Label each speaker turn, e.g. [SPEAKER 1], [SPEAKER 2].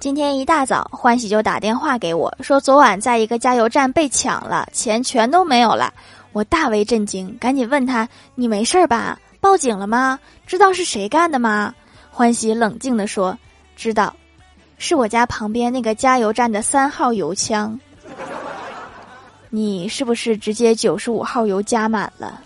[SPEAKER 1] 今天一大早欢喜就打电话给我说昨晚在一个加油站被抢了钱全都没有了。我大为震惊赶紧问他你没事吧？报警了吗？知道是谁干的吗？欢喜冷静地说知道是我家旁边那个加油站的三号油枪。你是不是直接九十五号油加满了？